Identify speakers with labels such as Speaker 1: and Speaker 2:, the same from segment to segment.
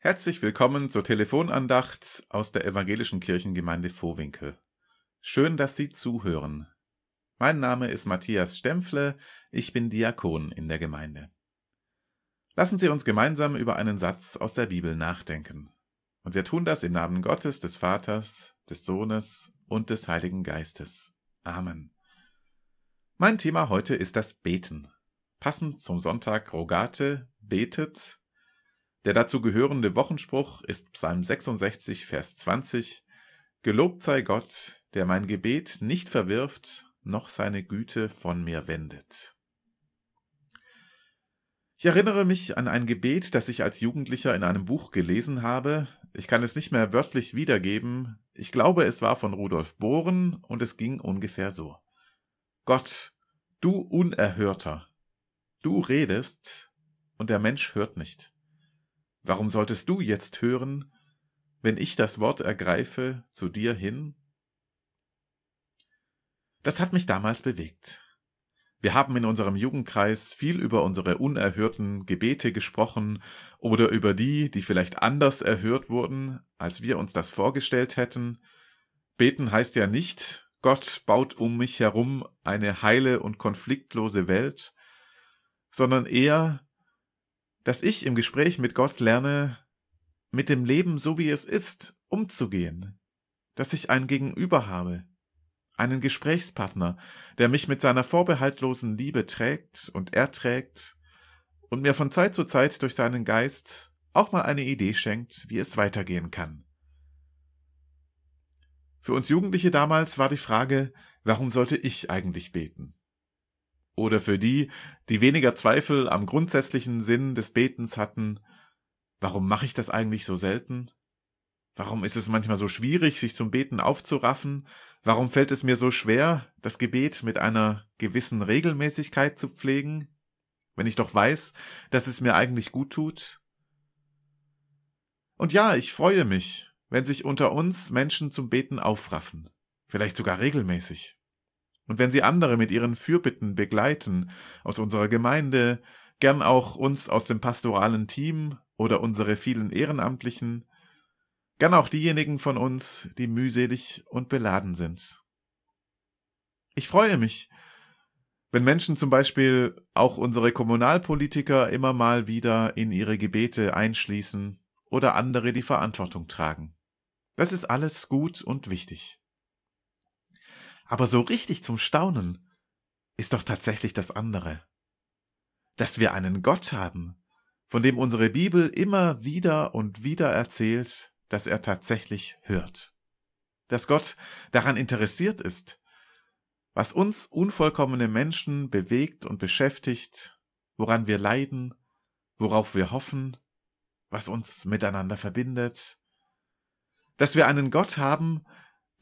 Speaker 1: Herzlich willkommen zur Telefonandacht aus der evangelischen Kirchengemeinde Vohwinkel. Schön, dass Sie zuhören. Mein Name ist Matthias Stempfle, ich bin Diakon in der Gemeinde. Lassen Sie uns gemeinsam über einen Satz aus der Bibel nachdenken. Und wir tun das im Namen Gottes, des Vaters, des Sohnes und des Heiligen Geistes. Amen. Mein Thema heute ist das Beten. Passend zum Sonntag Rogate, betet, der dazu gehörende Wochenspruch ist Psalm 66, Vers 20. Gelobt sei Gott, der mein Gebet nicht verwirft, noch seine Güte von mir wendet. Ich erinnere mich an ein Gebet, das ich als Jugendlicher in einem Buch gelesen habe. Ich kann es nicht mehr wörtlich wiedergeben. Ich glaube, es war von Rudolf Bohren und es ging ungefähr so. Gott, du Unerhörter, du redest und der Mensch hört nicht. Warum solltest du jetzt hören, wenn ich das Wort ergreife zu dir hin? Das hat mich damals bewegt. Wir haben in unserem Jugendkreis viel über unsere unerhörten Gebete gesprochen oder über die, die vielleicht anders erhört wurden, als wir uns das vorgestellt hätten. Beten heißt ja nicht, Gott baut um mich herum eine heile und konfliktlose Welt, sondern eher, dass ich im Gespräch mit Gott lerne, mit dem Leben so wie es ist, umzugehen, dass ich ein Gegenüber habe, einen Gesprächspartner, der mich mit seiner vorbehaltlosen Liebe trägt und erträgt und mir von Zeit zu Zeit durch seinen Geist auch mal eine Idee schenkt, wie es weitergehen kann. Für uns Jugendliche damals war die Frage, warum sollte ich eigentlich beten? Oder für die, die weniger Zweifel am grundsätzlichen Sinn des Betens hatten, warum mache ich das eigentlich so selten? Warum ist es manchmal so schwierig, sich zum Beten aufzuraffen? Warum fällt es mir so schwer, das Gebet mit einer gewissen Regelmäßigkeit zu pflegen, wenn ich doch weiß, dass es mir eigentlich gut tut? Und ja, ich freue mich, wenn sich unter uns Menschen zum Beten aufraffen, vielleicht sogar regelmäßig. Und wenn Sie andere mit Ihren Fürbitten begleiten, aus unserer Gemeinde, gern auch uns aus dem pastoralen Team oder unsere vielen Ehrenamtlichen, gern auch diejenigen von uns, die mühselig und beladen sind. Ich freue mich, wenn Menschen zum Beispiel auch unsere Kommunalpolitiker immer mal wieder in ihre Gebete einschließen oder andere die Verantwortung tragen. Das ist alles gut und wichtig. Aber so richtig zum Staunen ist doch tatsächlich das andere. Dass wir einen Gott haben, von dem unsere Bibel immer wieder und wieder erzählt, dass er tatsächlich hört. Dass Gott daran interessiert ist, was uns unvollkommene Menschen bewegt und beschäftigt, woran wir leiden, worauf wir hoffen, was uns miteinander verbindet, dass wir einen Gott haben,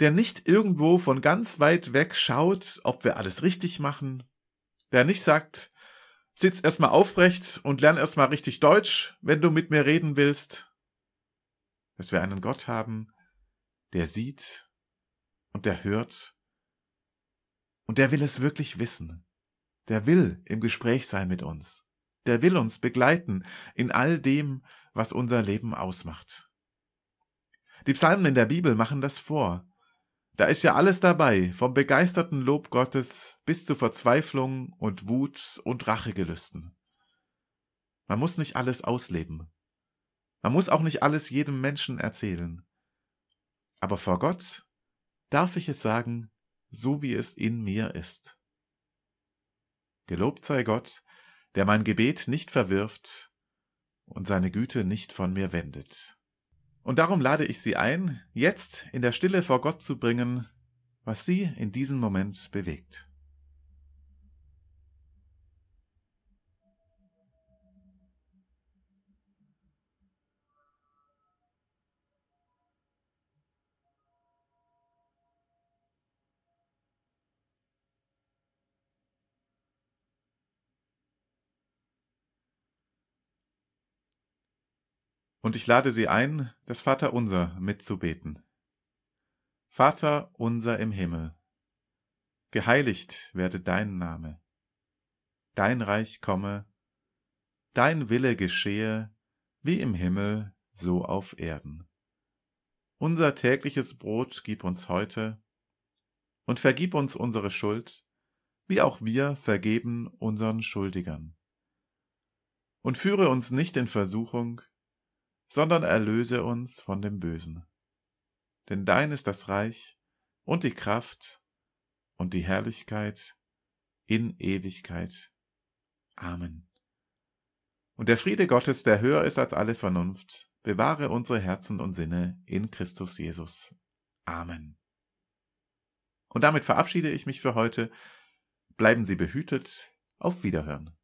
Speaker 1: der nicht irgendwo von ganz weit weg schaut, ob wir alles richtig machen, der nicht sagt, sitz erstmal aufrecht und lern erstmal richtig Deutsch, wenn du mit mir reden willst, dass wir einen Gott haben, der sieht und der hört und der will es wirklich wissen. Der will im Gespräch sein mit uns. Der will uns begleiten in all dem, was unser Leben ausmacht. Die Psalmen in der Bibel machen das vor. Da ist ja alles dabei, vom begeisterten Lob Gottes bis zu Verzweiflung und Wut und Rachegelüsten. Man muss nicht alles ausleben. Man muss auch nicht alles jedem Menschen erzählen. Aber vor Gott darf ich es sagen, so wie es in mir ist. Gelobt sei Gott, der mein Gebet nicht verwirft und seine Güte nicht von mir wendet. Und darum lade ich Sie ein, jetzt in der Stille vor Gott zu bringen, was Sie in diesem Moment bewegt. Und ich lade Sie ein, das Vaterunser mitzubeten. Vater unser im Himmel, geheiligt werde dein Name, dein Reich komme, dein Wille geschehe, wie im Himmel, so auf Erden. Unser tägliches Brot gib uns heute und vergib uns unsere Schuld, wie auch wir vergeben unseren Schuldigern. Und führe uns nicht in Versuchung, sondern erlöse uns von dem Bösen. Denn dein ist das Reich und die Kraft und die Herrlichkeit in Ewigkeit. Amen. Und der Friede Gottes, der höher ist als alle Vernunft, bewahre unsere Herzen und Sinne in Christus Jesus. Amen. Und damit verabschiede ich mich für heute. Bleiben Sie behütet. Auf Wiederhören.